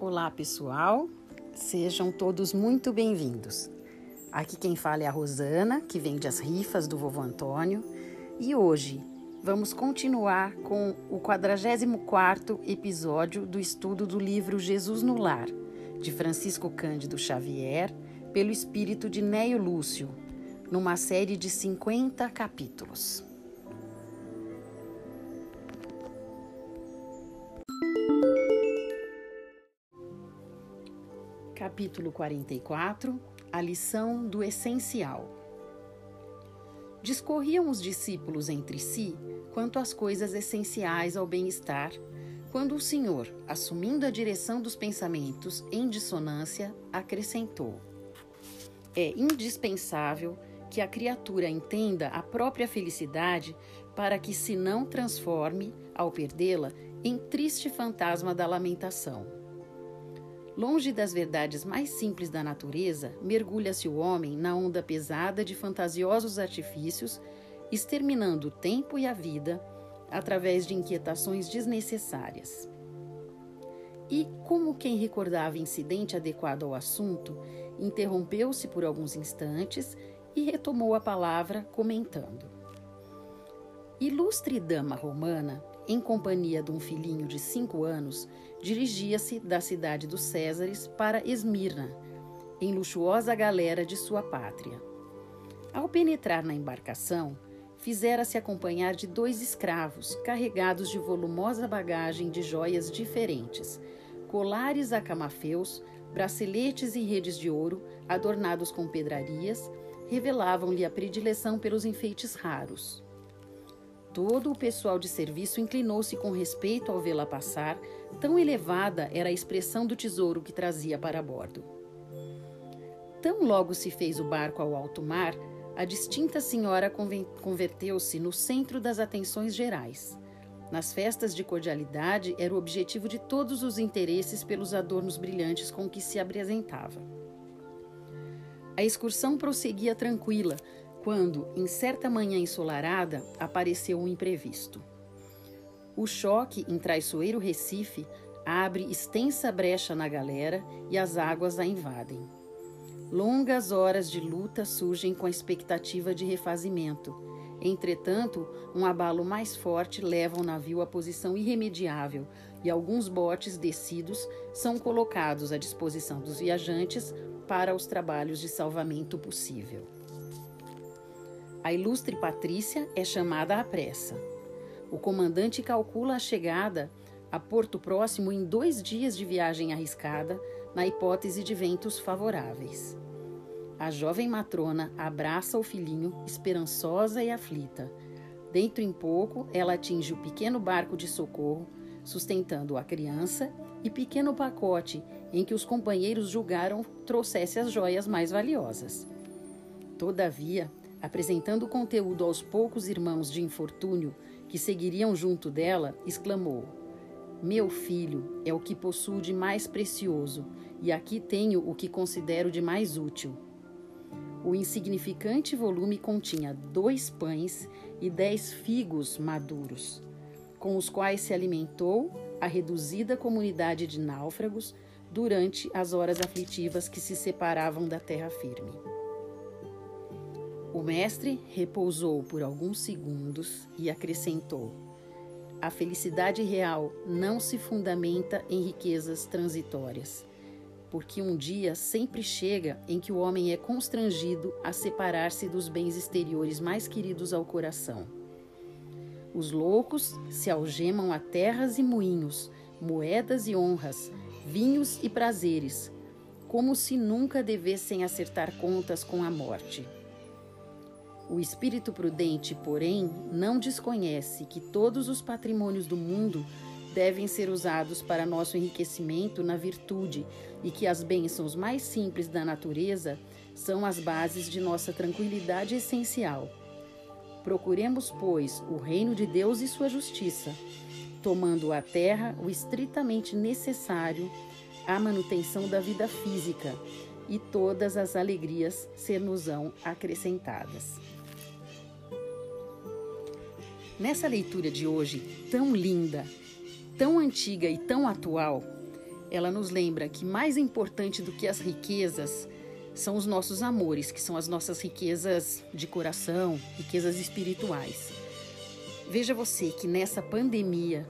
Olá, pessoal. Sejam todos muito bem-vindos. Aqui quem fala é a Rosana, que vende as rifas do vovô Antônio, e hoje vamos continuar com o 44º episódio do estudo do livro Jesus no Lar, de Francisco Cândido Xavier, pelo espírito de Neio Lúcio, numa série de 50 capítulos. Capítulo 44 A lição do essencial. Discorriam os discípulos entre si quanto às coisas essenciais ao bem-estar, quando o Senhor, assumindo a direção dos pensamentos em dissonância, acrescentou: É indispensável que a criatura entenda a própria felicidade para que se não transforme, ao perdê-la, em triste fantasma da lamentação. Longe das verdades mais simples da natureza, mergulha-se o homem na onda pesada de fantasiosos artifícios, exterminando o tempo e a vida através de inquietações desnecessárias. E, como quem recordava incidente adequado ao assunto, interrompeu-se por alguns instantes e retomou a palavra, comentando: Ilustre dama romana, em companhia de um filhinho de cinco anos, dirigia-se da cidade dos Césares para Esmirna, em luxuosa galera de sua pátria. Ao penetrar na embarcação, fizera-se acompanhar de dois escravos carregados de volumosa bagagem de joias diferentes, colares a camafeus, braceletes e redes de ouro adornados com pedrarias, revelavam-lhe a predileção pelos enfeites raros. Todo o pessoal de serviço inclinou-se com respeito ao vê-la passar, tão elevada era a expressão do tesouro que trazia para bordo. Tão logo se fez o barco ao alto mar, a distinta senhora converteu-se no centro das atenções gerais. Nas festas de cordialidade, era o objetivo de todos os interesses pelos adornos brilhantes com que se apresentava. A excursão prosseguia tranquila, quando, em certa manhã ensolarada, apareceu um imprevisto. O choque em traiçoeiro Recife abre extensa brecha na galera e as águas a invadem. Longas horas de luta surgem com a expectativa de refazimento. Entretanto, um abalo mais forte leva o navio à posição irremediável e alguns botes descidos são colocados à disposição dos viajantes para os trabalhos de salvamento possível. A ilustre Patrícia é chamada à pressa. O comandante calcula a chegada a Porto Próximo em dois dias de viagem arriscada, na hipótese de ventos favoráveis. A jovem matrona abraça o filhinho, esperançosa e aflita. Dentro em pouco, ela atinge o pequeno barco de socorro, sustentando a criança e pequeno pacote em que os companheiros julgaram trouxesse as joias mais valiosas. Todavia, apresentando o conteúdo aos poucos irmãos de infortúnio que seguiriam junto dela, exclamou: Meu filho é o que possuo de mais precioso, e aqui tenho o que considero de mais útil. O insignificante volume continha dois pães e dez figos maduros, com os quais se alimentou a reduzida comunidade de náufragos durante as horas aflitivas que se separavam da terra firme. O mestre repousou por alguns segundos e acrescentou: A felicidade real não se fundamenta em riquezas transitórias, porque um dia sempre chega em que o homem é constrangido a separar-se dos bens exteriores mais queridos ao coração. Os loucos se algemam a terras e moinhos, moedas e honras, vinhos e prazeres, como se nunca devessem acertar contas com a morte. O espírito prudente, porém, não desconhece que todos os patrimônios do mundo devem ser usados para nosso enriquecimento na virtude e que as bênçãos mais simples da natureza são as bases de nossa tranquilidade essencial. Procuremos, pois, o reino de Deus e sua justiça, tomando à terra o estritamente necessário à manutenção da vida física, e todas as alegrias ser-nos-ão acrescentadas. Nessa leitura de hoje, tão linda, tão antiga e tão atual, ela nos lembra que mais importante do que as riquezas são os nossos amores, que são as nossas riquezas de coração, riquezas espirituais. Veja você que nessa pandemia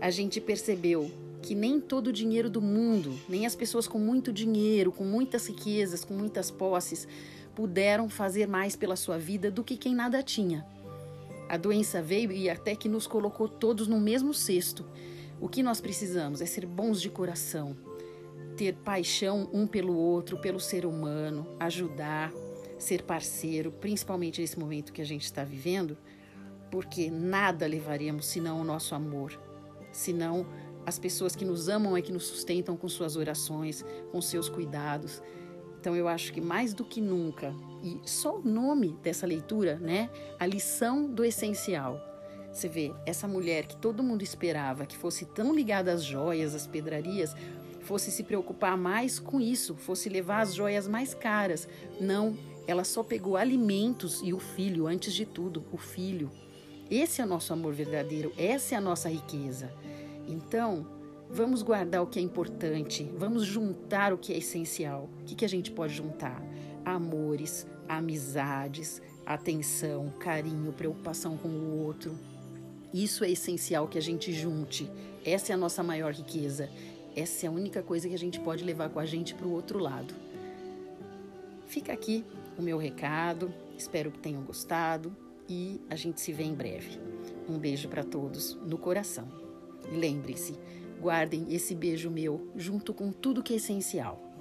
a gente percebeu que nem todo o dinheiro do mundo, nem as pessoas com muito dinheiro, com muitas riquezas, com muitas posses, puderam fazer mais pela sua vida do que quem nada tinha. A doença veio e até que nos colocou todos no mesmo cesto. O que nós precisamos é ser bons de coração, ter paixão um pelo outro, pelo ser humano, ajudar, ser parceiro, principalmente nesse momento que a gente está vivendo, porque nada levaríamos senão o nosso amor, senão as pessoas que nos amam é que nos sustentam com suas orações, com seus cuidados. Então eu acho que mais do que nunca, e só o nome dessa leitura, né? A lição do essencial. Você vê, essa mulher que todo mundo esperava que fosse tão ligada às joias, às pedrarias, fosse se preocupar mais com isso, fosse levar as joias mais caras. Não, ela só pegou alimentos e o filho, antes de tudo, o filho. Esse é o nosso amor verdadeiro, essa é a nossa riqueza. Então, Vamos guardar o que é importante, vamos juntar o que é essencial. O que, que a gente pode juntar? Amores, amizades, atenção, carinho, preocupação com o outro. Isso é essencial que a gente junte. Essa é a nossa maior riqueza. Essa é a única coisa que a gente pode levar com a gente para o outro lado. Fica aqui o meu recado. Espero que tenham gostado e a gente se vê em breve. Um beijo para todos no coração. Lembre-se, Guardem esse beijo meu junto com tudo que é essencial.